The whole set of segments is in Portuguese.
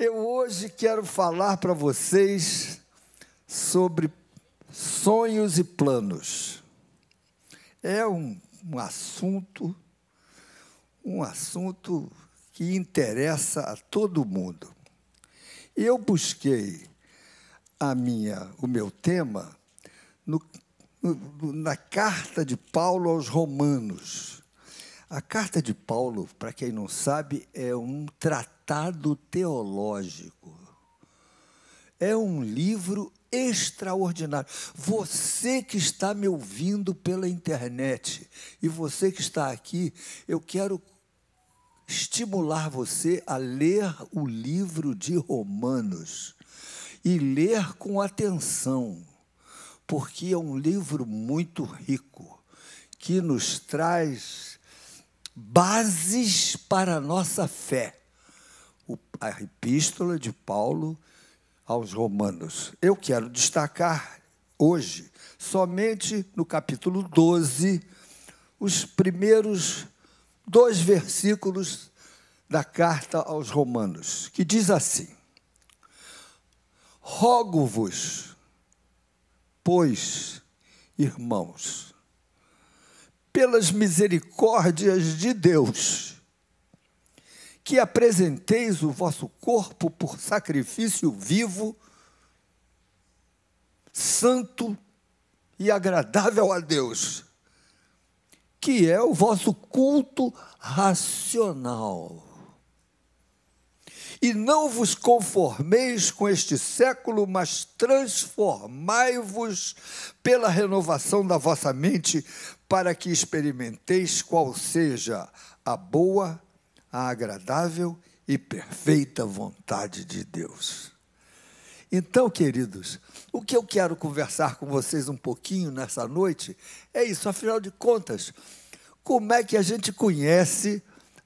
Eu hoje quero falar para vocês sobre sonhos e planos. É um, um assunto, um assunto que interessa a todo mundo. Eu busquei a minha, o meu tema no, no, na carta de Paulo aos Romanos. A carta de Paulo, para quem não sabe, é um tratado teológico. É um livro extraordinário. Você que está me ouvindo pela internet e você que está aqui, eu quero estimular você a ler o livro de Romanos e ler com atenção, porque é um livro muito rico que nos traz bases para a nossa fé. A epístola de Paulo aos Romanos. Eu quero destacar hoje, somente no capítulo 12, os primeiros dois versículos da carta aos Romanos, que diz assim: Rogo-vos, pois, irmãos, pelas misericórdias de Deus, que apresenteis o vosso corpo por sacrifício vivo, santo e agradável a Deus, que é o vosso culto racional. E não vos conformeis com este século, mas transformai-vos pela renovação da vossa mente, para que experimenteis qual seja a boa, a agradável e perfeita vontade de Deus. Então, queridos, o que eu quero conversar com vocês um pouquinho nessa noite é isso, afinal de contas, como é que a gente conhece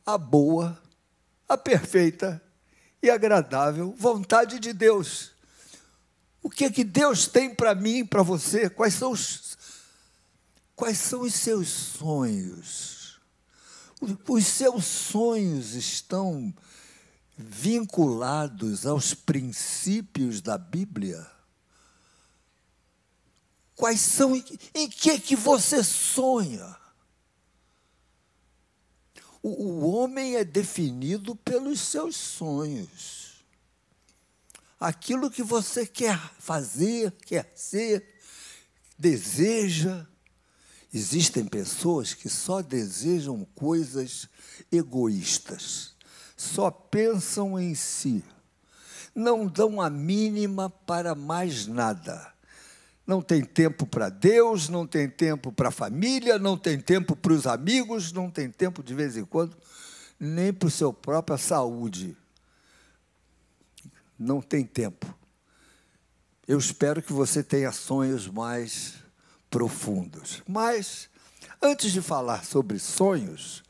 a boa, a perfeita e agradável vontade de Deus? O que é que Deus tem para mim para você? Quais são os Quais são os seus sonhos? Os seus sonhos estão vinculados aos princípios da Bíblia? Quais são em que que você sonha? O, o homem é definido pelos seus sonhos. Aquilo que você quer fazer, quer ser, deseja. Existem pessoas que só desejam coisas egoístas, só pensam em si, não dão a mínima para mais nada. Não tem tempo para Deus, não tem tempo para a família, não tem tempo para os amigos, não tem tempo de vez em quando, nem para a sua própria saúde. Não tem tempo. Eu espero que você tenha sonhos mais profundos. Mas, antes de falar sobre sonhos,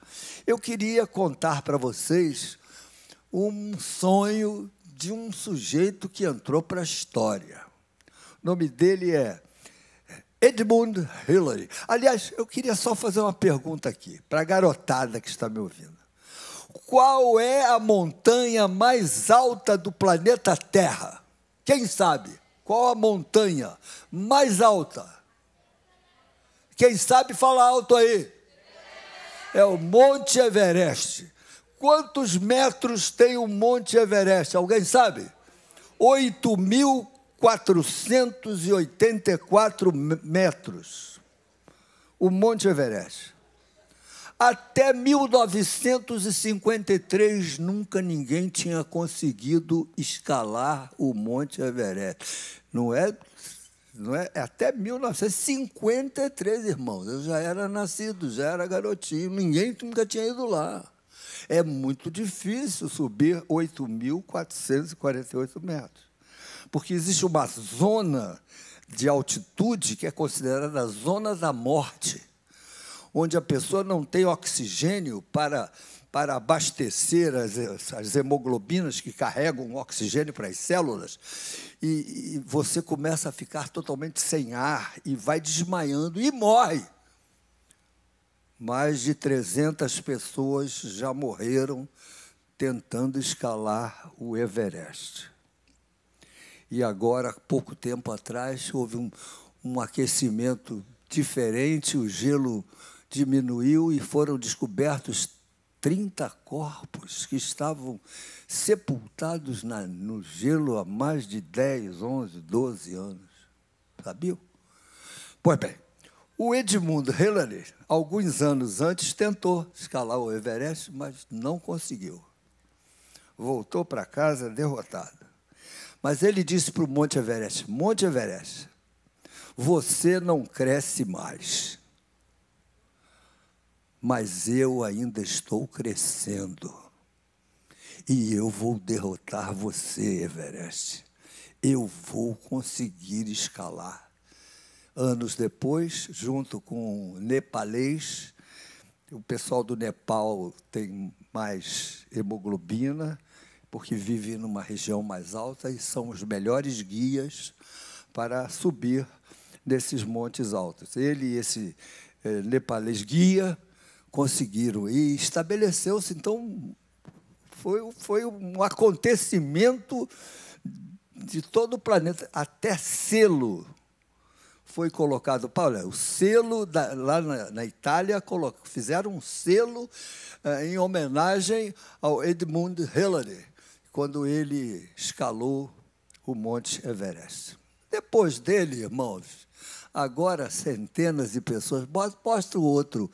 eu queria contar para vocês um sonho de um sujeito que entrou para a história. O nome dele é Edmund Hillary. Aliás, eu queria só fazer uma pergunta aqui, para a garotada que está me ouvindo. Qual é a montanha mais alta do planeta Terra? Quem sabe? Qual a montanha mais alta? Quem sabe fala alto aí. É o Monte Everest. Quantos metros tem o Monte Everest? Alguém sabe? 8.484 metros. O Monte Everest. Até 1953, nunca ninguém tinha conseguido escalar o Monte Everest. Não é não é? Até 1953, irmãos. Eu já era nascido, já era garotinho, ninguém nunca tinha ido lá. É muito difícil subir 8.448 metros. Porque existe uma zona de altitude que é considerada a zona da morte, onde a pessoa não tem oxigênio para para abastecer as, as hemoglobinas que carregam oxigênio para as células, e, e você começa a ficar totalmente sem ar e vai desmaiando e morre. Mais de 300 pessoas já morreram tentando escalar o Everest. E agora, pouco tempo atrás, houve um, um aquecimento diferente, o gelo diminuiu e foram descobertos 30 corpos que estavam sepultados na, no gelo há mais de 10, 11, 12 anos. Sabiam? Pois bem, o Edmund Hillary, alguns anos antes, tentou escalar o Everest, mas não conseguiu. Voltou para casa derrotado. Mas ele disse para o Monte Everest: Monte Everest, você não cresce mais, mas eu ainda estou crescendo. E eu vou derrotar você, Everest. Eu vou conseguir escalar. Anos depois, junto com o nepalês, o pessoal do Nepal tem mais hemoglobina, porque vive numa região mais alta e são os melhores guias para subir nesses montes altos. Ele esse eh, nepalês guia conseguiram e estabeleceu-se então foi, foi um acontecimento de todo o planeta até selo foi colocado Paulo o selo da, lá na, na Itália fizeram um selo eh, em homenagem ao Edmund Hillary quando ele escalou o Monte Everest depois dele irmãos agora centenas de pessoas. Mostra o outro.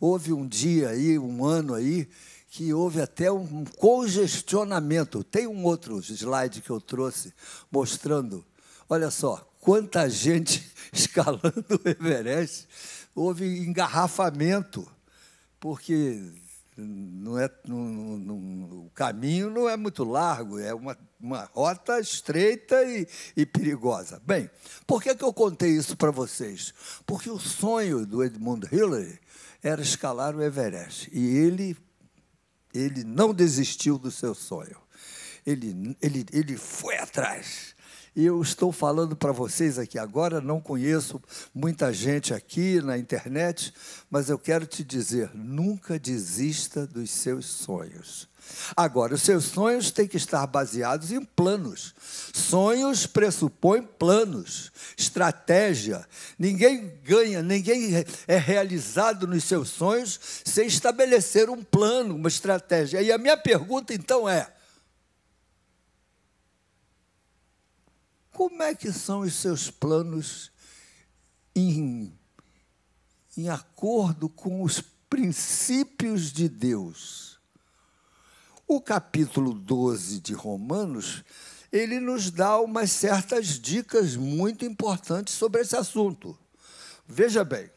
Houve um dia aí, um ano aí, que houve até um congestionamento. Tem um outro slide que eu trouxe mostrando. Olha só, quanta gente escalando o Everest. Houve engarrafamento, porque não é, não, não, o caminho não é muito largo, é uma, uma rota estreita e, e perigosa. Bem, por que, que eu contei isso para vocês? Porque o sonho do Edmund Hillary era escalar o Everest. E ele, ele não desistiu do seu sonho. Ele, ele, ele foi atrás. Eu estou falando para vocês aqui agora, não conheço muita gente aqui na internet, mas eu quero te dizer: nunca desista dos seus sonhos. Agora, os seus sonhos têm que estar baseados em planos. Sonhos pressupõem planos, estratégia. Ninguém ganha, ninguém é realizado nos seus sonhos sem estabelecer um plano, uma estratégia. E a minha pergunta então é: Como é que são os seus planos em, em acordo com os princípios de Deus? O capítulo 12 de Romanos, ele nos dá umas certas dicas muito importantes sobre esse assunto. Veja bem,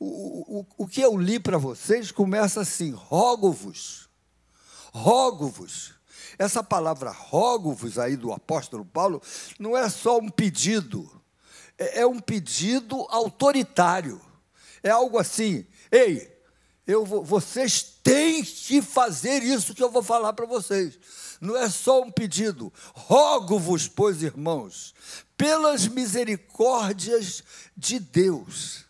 o, o, o que eu li para vocês começa assim: rogo-vos, rogo-vos essa palavra rogo-vos aí do apóstolo Paulo não é só um pedido, é, é um pedido autoritário. É algo assim, ei, eu vou, vocês têm que fazer isso que eu vou falar para vocês. Não é só um pedido. Rogo-vos, pois, irmãos, pelas misericórdias de Deus.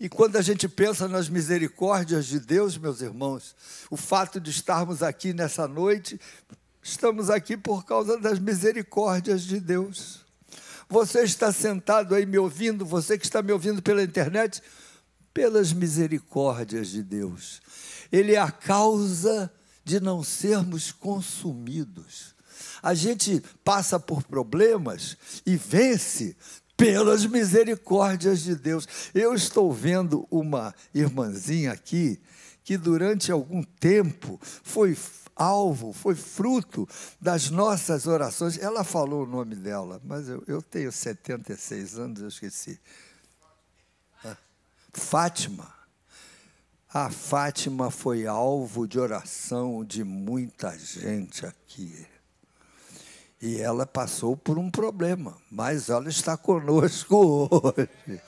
E quando a gente pensa nas misericórdias de Deus, meus irmãos, o fato de estarmos aqui nessa noite, estamos aqui por causa das misericórdias de Deus. Você está sentado aí me ouvindo, você que está me ouvindo pela internet, pelas misericórdias de Deus. Ele é a causa de não sermos consumidos. A gente passa por problemas e vence pelas misericórdias de Deus. Eu estou vendo uma irmãzinha aqui que durante algum tempo foi alvo, foi fruto das nossas orações. Ela falou o nome dela, mas eu, eu tenho 76 anos, eu esqueci. Ah, Fátima. A Fátima foi alvo de oração de muita gente aqui. E ela passou por um problema, mas ela está conosco hoje,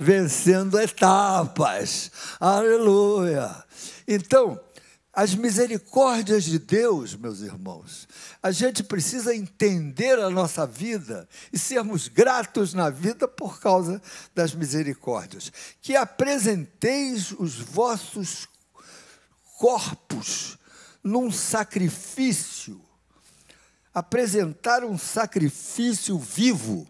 vencendo etapas. Aleluia. Então, as misericórdias de Deus, meus irmãos, a gente precisa entender a nossa vida e sermos gratos na vida por causa das misericórdias. Que apresenteis os vossos corpos num sacrifício, apresentar um sacrifício vivo,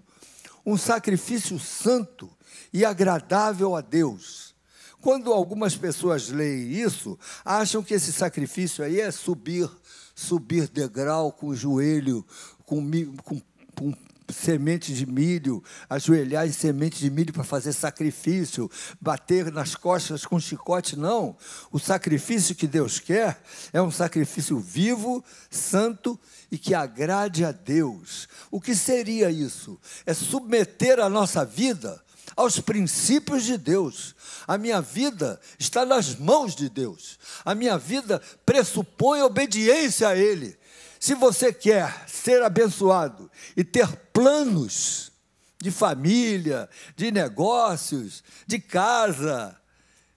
um sacrifício santo e agradável a Deus. Quando algumas pessoas leem isso, acham que esse sacrifício aí é subir, subir degrau com o joelho, com, com, com semente de milho, ajoelhar em semente de milho para fazer sacrifício, bater nas costas com chicote, não. O sacrifício que Deus quer é um sacrifício vivo, santo e que agrade a Deus. O que seria isso? É submeter a nossa vida aos princípios de Deus. A minha vida está nas mãos de Deus. A minha vida pressupõe obediência a Ele. Se você quer ser abençoado e ter planos de família, de negócios, de casa,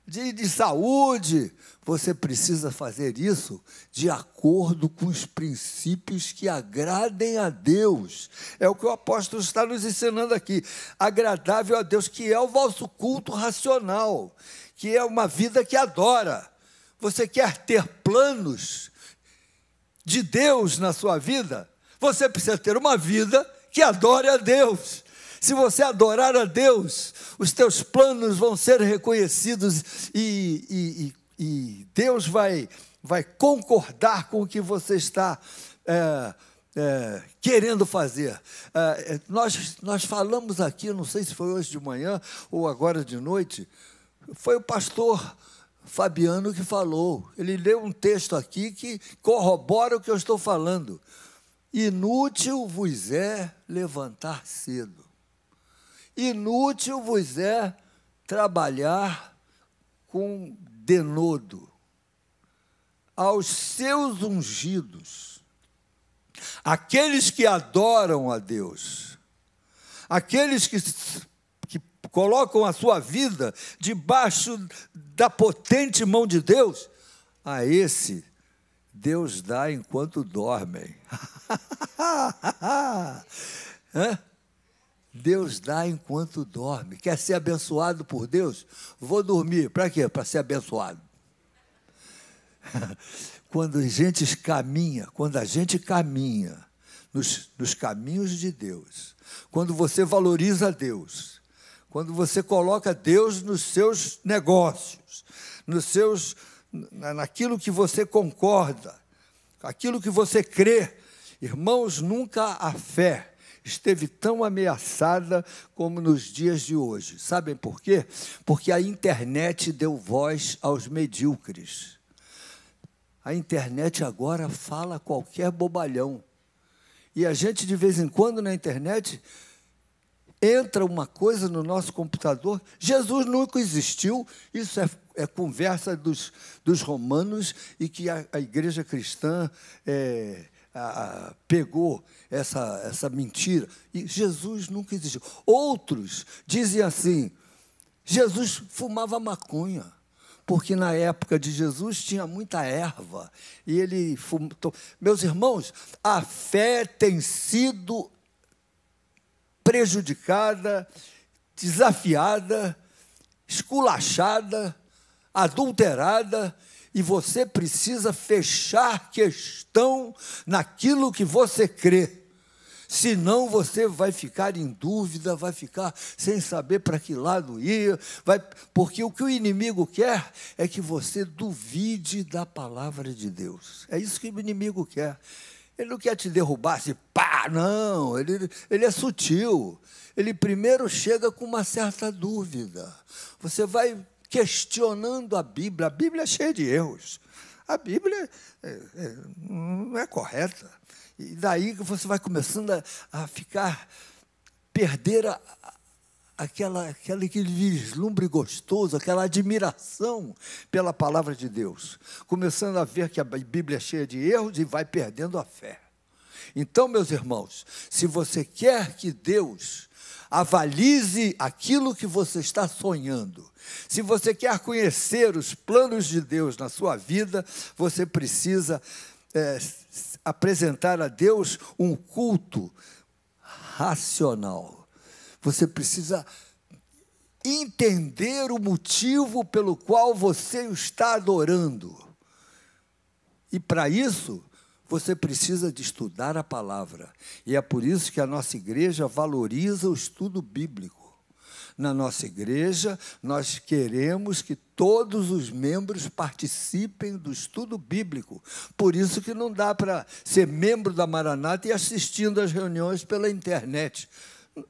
de, de saúde, você precisa fazer isso de acordo com os princípios que agradem a Deus. É o que o apóstolo está nos ensinando aqui. Agradável a Deus, que é o vosso culto racional, que é uma vida que adora. Você quer ter planos de Deus na sua vida, você precisa ter uma vida que adore a Deus. Se você adorar a Deus, os teus planos vão ser reconhecidos e, e, e Deus vai, vai concordar com o que você está é, é, querendo fazer. É, nós, nós falamos aqui, não sei se foi hoje de manhã ou agora de noite, foi o pastor Fabiano que falou. Ele leu um texto aqui que corrobora o que eu estou falando. Inútil vos é levantar cedo. Inútil vos é trabalhar com denodo. Aos seus ungidos, aqueles que adoram a Deus, aqueles que colocam a sua vida debaixo da potente mão de Deus, a esse Deus dá enquanto dormem. Deus dá enquanto dorme. Quer ser abençoado por Deus? Vou dormir. Para quê? Para ser abençoado. quando a gente caminha, quando a gente caminha nos, nos caminhos de Deus, quando você valoriza Deus, quando você coloca Deus nos seus negócios, nos seus naquilo que você concorda, aquilo que você crê. Irmãos, nunca a fé esteve tão ameaçada como nos dias de hoje. Sabem por quê? Porque a internet deu voz aos medíocres. A internet agora fala qualquer bobalhão. E a gente, de vez em quando, na internet, entra uma coisa no nosso computador. Jesus nunca existiu, isso é, é conversa dos, dos romanos e que a, a igreja cristã é, a, a, pegou essa, essa mentira. E Jesus nunca existiu. Outros dizem assim: Jesus fumava maconha porque na época de Jesus tinha muita erva e ele fumou. Meus irmãos, a fé tem sido prejudicada, desafiada, esculachada, adulterada, e você precisa fechar questão naquilo que você crê. Senão você vai ficar em dúvida, vai ficar sem saber para que lado ir, vai, porque o que o inimigo quer é que você duvide da palavra de Deus. É isso que o inimigo quer. Ele não quer te derrubar assim, pá, não. Ele, ele é sutil. Ele primeiro chega com uma certa dúvida. Você vai questionando a Bíblia. A Bíblia é cheia de erros. A Bíblia é, é, não é correta. E daí que você vai começando a, a ficar, perder a, aquela, aquele, aquele vislumbre gostoso, aquela admiração pela palavra de Deus, começando a ver que a Bíblia é cheia de erros e vai perdendo a fé. Então, meus irmãos, se você quer que Deus avalize aquilo que você está sonhando, se você quer conhecer os planos de Deus na sua vida, você precisa é, apresentar a Deus um culto racional você precisa entender o motivo pelo qual você o está adorando. E para isso, você precisa de estudar a palavra. E é por isso que a nossa igreja valoriza o estudo bíblico. Na nossa igreja, nós queremos que todos os membros participem do estudo bíblico. Por isso que não dá para ser membro da Maranata e assistindo às reuniões pela internet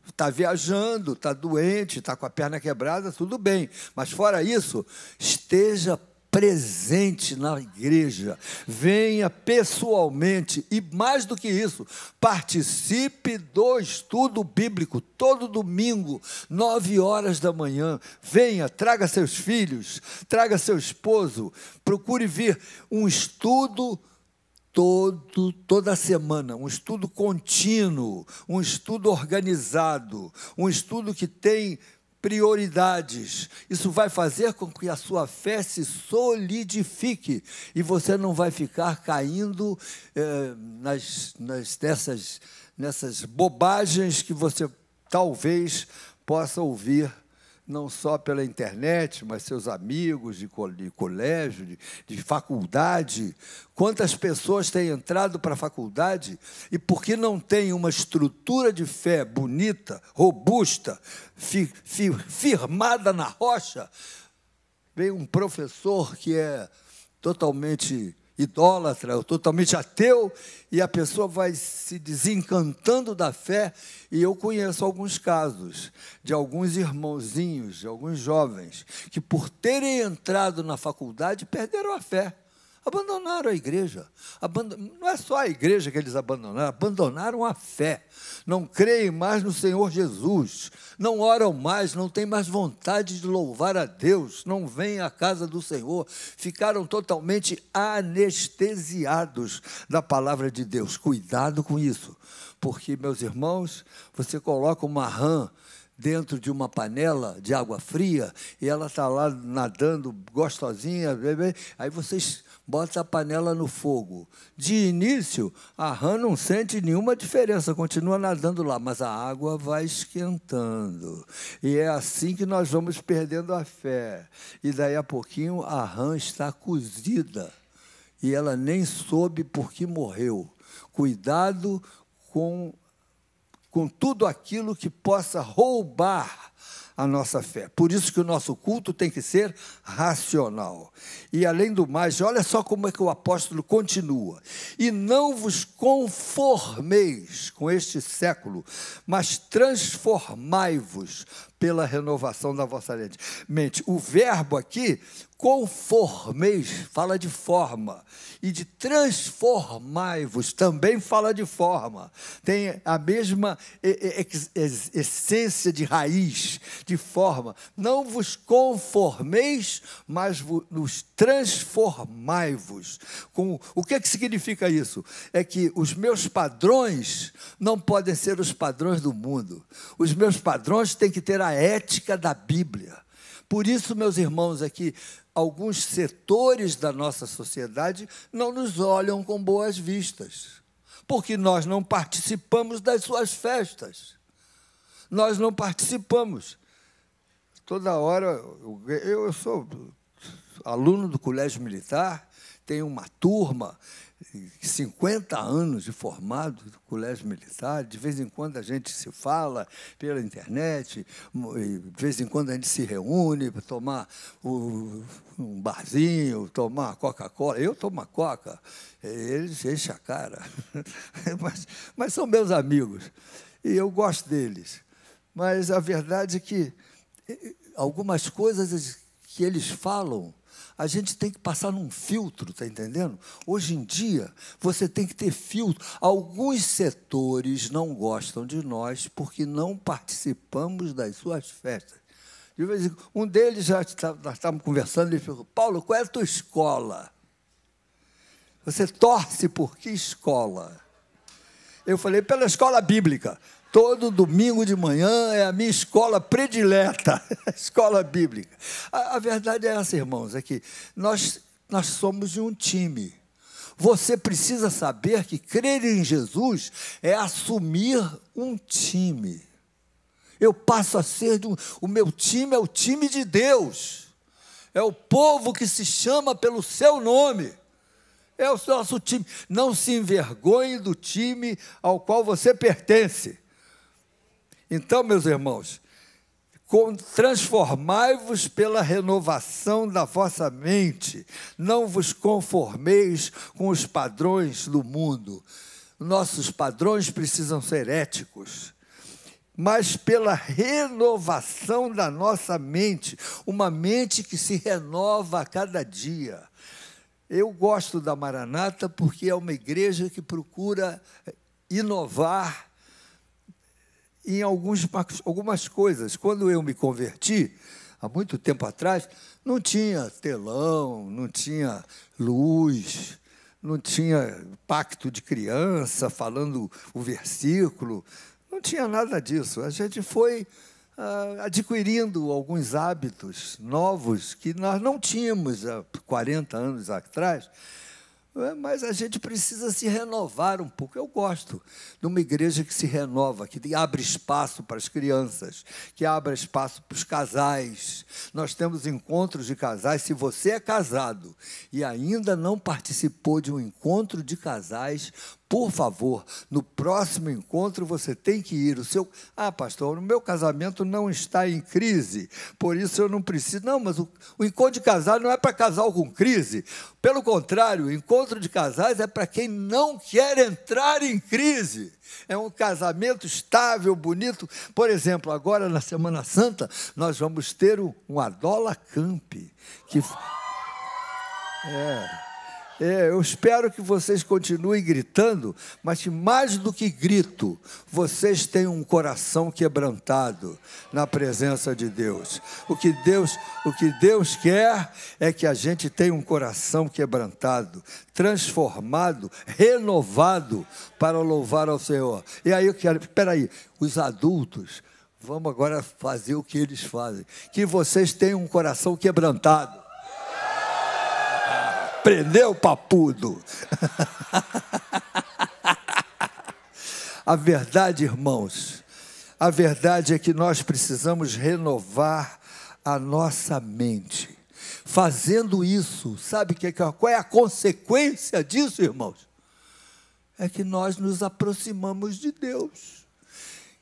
está viajando, está doente, está com a perna quebrada, tudo bem. Mas fora isso, esteja presente na igreja, venha pessoalmente e mais do que isso, participe do estudo bíblico todo domingo, nove horas da manhã. Venha, traga seus filhos, traga seu esposo, procure vir um estudo todo toda semana, um estudo contínuo, um estudo organizado, um estudo que tem prioridades. Isso vai fazer com que a sua fé se solidifique e você não vai ficar caindo eh, nas, nas, nessas, nessas bobagens que você talvez possa ouvir não só pela internet, mas seus amigos de, colégio, de, de faculdade. Quantas pessoas têm entrado para a faculdade e, porque não tem uma estrutura de fé bonita, robusta, fi, fi, firmada na rocha, vem um professor que é totalmente idólatra, totalmente ateu, e a pessoa vai se desencantando da fé. E eu conheço alguns casos de alguns irmãozinhos, de alguns jovens, que por terem entrado na faculdade perderam a fé. Abandonaram a igreja. Não é só a igreja que eles abandonaram, abandonaram a fé. Não creem mais no Senhor Jesus. Não oram mais, não têm mais vontade de louvar a Deus. Não vêm à casa do Senhor. Ficaram totalmente anestesiados da palavra de Deus. Cuidado com isso. Porque, meus irmãos, você coloca uma rã dentro de uma panela de água fria e ela está lá nadando gostosinha, aí vocês botam a panela no fogo. De início, a rã não sente nenhuma diferença, continua nadando lá, mas a água vai esquentando. E é assim que nós vamos perdendo a fé. E daí a pouquinho a rã está cozida e ela nem soube por que morreu. Cuidado com com tudo aquilo que possa roubar a nossa fé. Por isso que o nosso culto tem que ser racional. E além do mais, olha só como é que o apóstolo continua. E não vos conformeis com este século, mas transformai-vos pela renovação da vossa mente. O verbo aqui conformeis, fala de forma, e de transformai-vos, também fala de forma. Tem a mesma essência de raiz, de forma. Não vos conformeis, mas vos transformai-vos. O que, é que significa isso? É que os meus padrões não podem ser os padrões do mundo. Os meus padrões têm que ter a ética da Bíblia. Por isso, meus irmãos, aqui, alguns setores da nossa sociedade não nos olham com boas vistas, porque nós não participamos das suas festas. Nós não participamos. Toda hora, eu, eu sou aluno do colégio militar, tenho uma turma, 50 anos de formado do colégio militar, de vez em quando a gente se fala pela internet, de vez em quando a gente se reúne para tomar um barzinho, tomar Coca-Cola. Eu tomo Coca, eles enchem a cara. Mas, mas são meus amigos e eu gosto deles. Mas a verdade é que algumas coisas que eles falam a gente tem que passar num filtro, está entendendo? Hoje em dia, você tem que ter filtro. Alguns setores não gostam de nós porque não participamos das suas festas. Um deles, já tá, nós estávamos conversando, ele falou, Paulo, qual é a tua escola? Você torce por que escola? Eu falei, pela escola bíblica. Todo domingo de manhã é a minha escola predileta, a escola bíblica. A, a, verdade é essa, irmãos, é que nós, nós somos de um time. Você precisa saber que crer em Jesus é assumir um time. Eu passo a ser de um, o meu time é o time de Deus. É o povo que se chama pelo seu nome. É o nosso time. Não se envergonhe do time ao qual você pertence. Então, meus irmãos, transformai-vos pela renovação da vossa mente, não vos conformeis com os padrões do mundo. Nossos padrões precisam ser éticos, mas pela renovação da nossa mente, uma mente que se renova a cada dia. Eu gosto da Maranata porque é uma igreja que procura inovar em alguns, algumas coisas. Quando eu me converti, há muito tempo atrás, não tinha telão, não tinha luz, não tinha pacto de criança falando o versículo, não tinha nada disso. A gente foi ah, adquirindo alguns hábitos novos que nós não tínhamos há 40 anos atrás mas a gente precisa se renovar um pouco. Eu gosto de uma igreja que se renova, que abre espaço para as crianças, que abre espaço para os casais. Nós temos encontros de casais. Se você é casado e ainda não participou de um encontro de casais, por favor, no próximo encontro você tem que ir. O seu, ah, pastor, o meu casamento não está em crise, por isso eu não preciso. Não, mas o, o encontro de casais não é para casal com crise. Pelo contrário, o encontro de casais é para quem não quer entrar em crise. É um casamento estável, bonito. Por exemplo, agora na Semana Santa, nós vamos ter um, Adola Camp, que. É. É, eu espero que vocês continuem gritando, mas que mais do que grito, vocês tenham um coração quebrantado na presença de Deus. O que Deus, o que Deus quer é que a gente tenha um coração quebrantado, transformado, renovado para louvar ao Senhor. E aí eu quero, espera aí, os adultos, vamos agora fazer o que eles fazem. Que vocês tenham um coração quebrantado Prendeu, papudo. a verdade, irmãos, a verdade é que nós precisamos renovar a nossa mente. Fazendo isso, sabe que, qual é a consequência disso, irmãos? É que nós nos aproximamos de Deus.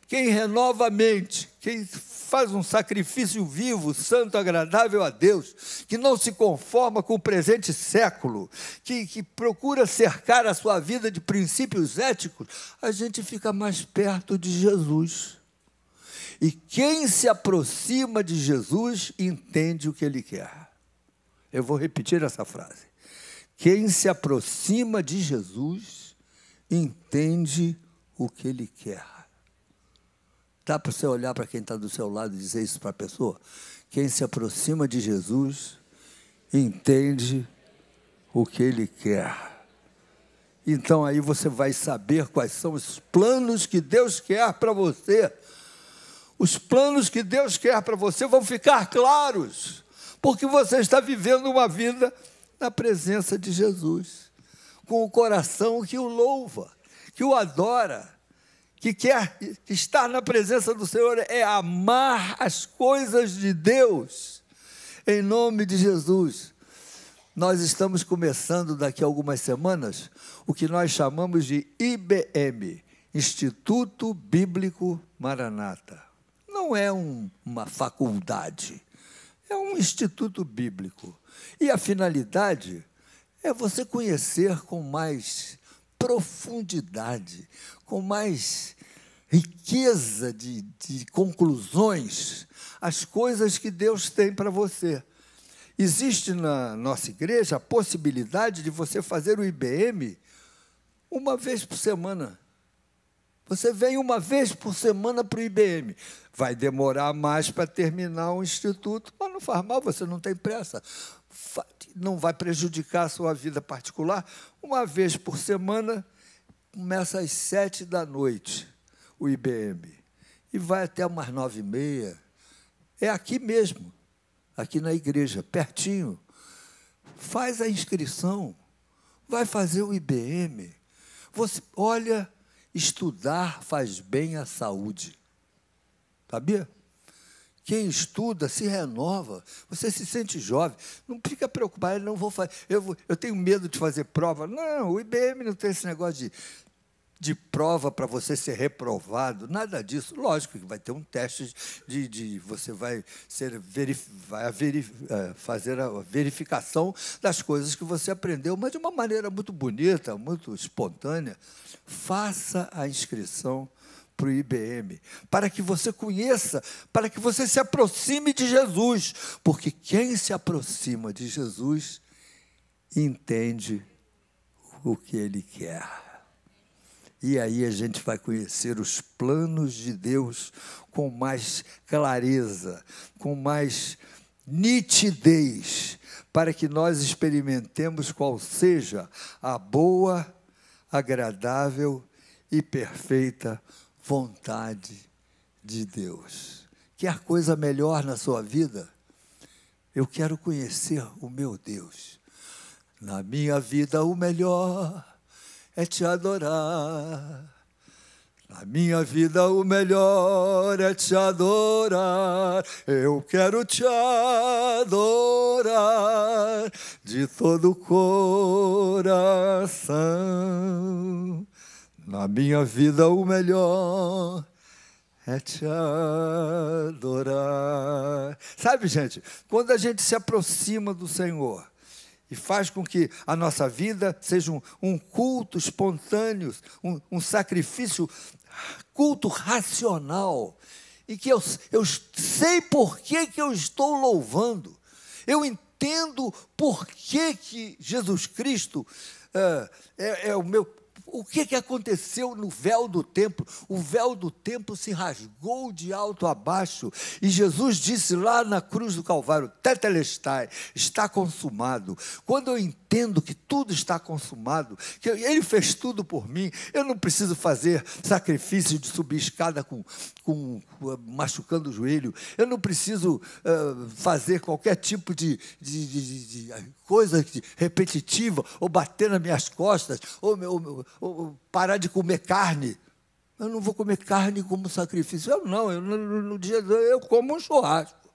Quem renova a mente, quem faz um sacrifício vivo, santo, agradável a Deus, que não se conforma com o presente século, que, que procura cercar a sua vida de princípios éticos, a gente fica mais perto de Jesus. E quem se aproxima de Jesus entende o que ele quer. Eu vou repetir essa frase. Quem se aproxima de Jesus entende o que ele quer. Dá para você olhar para quem está do seu lado e dizer isso para a pessoa? Quem se aproxima de Jesus entende o que ele quer. Então aí você vai saber quais são os planos que Deus quer para você. Os planos que Deus quer para você vão ficar claros, porque você está vivendo uma vida na presença de Jesus, com o coração que o louva, que o adora que quer estar na presença do Senhor é amar as coisas de Deus, em nome de Jesus. Nós estamos começando daqui a algumas semanas o que nós chamamos de IBM Instituto Bíblico Maranata. Não é um, uma faculdade, é um instituto bíblico. E a finalidade é você conhecer com mais profundidade, com mais riqueza de, de conclusões as coisas que Deus tem para você. Existe na nossa igreja a possibilidade de você fazer o IBM uma vez por semana. Você vem uma vez por semana para o IBM. Vai demorar mais para terminar o instituto, mas não faz mal, você não tem pressa. Não vai prejudicar a sua vida particular. Uma vez por semana, começa às sete da noite o IBM e vai até umas nove e meia. É aqui mesmo, aqui na igreja, pertinho. Faz a inscrição, vai fazer o IBM. Você, olha, estudar faz bem à saúde. Sabia? Quem estuda se renova, você se sente jovem. Não fica preocupado, não vou fazer. Eu, vou, eu tenho medo de fazer prova. Não, o IBM não tem esse negócio de, de prova para você ser reprovado, nada disso. Lógico que vai ter um teste de, de você vai ser verif, vai verif, é, fazer a verificação das coisas que você aprendeu, mas de uma maneira muito bonita, muito espontânea. Faça a inscrição para o IBM, para que você conheça, para que você se aproxime de Jesus, porque quem se aproxima de Jesus entende o que ele quer. E aí a gente vai conhecer os planos de Deus com mais clareza, com mais nitidez, para que nós experimentemos qual seja a boa, agradável e perfeita vontade de Deus. Quer coisa melhor na sua vida? Eu quero conhecer o meu Deus. Na minha vida, o melhor é te adorar. Na minha vida, o melhor é te adorar. Eu quero te adorar de todo o coração. Na minha vida o melhor é te adorar. Sabe, gente, quando a gente se aproxima do Senhor e faz com que a nossa vida seja um, um culto espontâneo, um, um, sacrifício, culto racional, e que eu, eu sei por que, que eu estou louvando, eu entendo por que, que Jesus Cristo uh, é, é o meu o que, que aconteceu no véu do templo? O véu do templo se rasgou de alto a baixo e Jesus disse lá na cruz do Calvário: Tetelestai, está consumado. Quando eu entendo que tudo está consumado, que Ele fez tudo por mim, eu não preciso fazer sacrifício de subir escada com, com machucando o joelho, eu não preciso uh, fazer qualquer tipo de, de, de, de coisa repetitiva, ou bater nas minhas costas, ou, parar de comer carne. Eu não vou comer carne como sacrifício. Eu não, eu, no, no dia eu como um churrasco.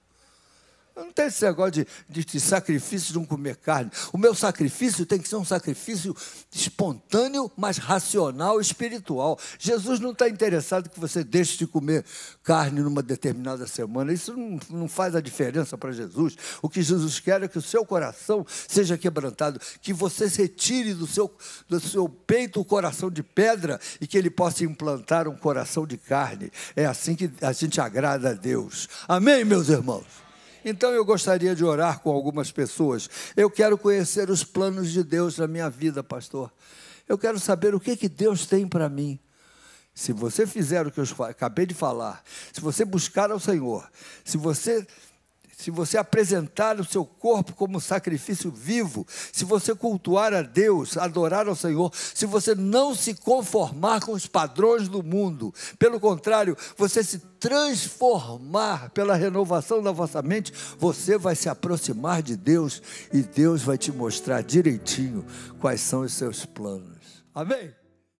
Não tenho esse negócio de, de, de, sacrifício de não comer carne. O meu sacrifício tem que ser um sacrifício espontâneo, mas racional, espiritual. Jesus não está interessado que você deixe de comer carne numa determinada semana. Isso não, não faz a diferença para Jesus. O que Jesus quer é que o seu coração seja quebrantado, que você retire do seu, do seu peito o coração de pedra e que ele possa implantar um coração de carne. É assim que a gente agrada a Deus. Amém, meus irmãos? Então eu gostaria de orar com algumas pessoas. Eu quero conhecer os planos de Deus na minha vida, pastor. Eu quero saber o que, que Deus tem para mim. Se você fizer o que eu acabei de falar, se você buscar ao Senhor, se você se você apresentar o seu corpo como sacrifício vivo, se você cultuar a Deus, adorar ao Senhor, se você não se conformar com os padrões do mundo, pelo contrário, você se transformar pela renovação da vossa mente, você vai se aproximar de Deus e Deus vai te mostrar direitinho quais são os seus planos. Amém?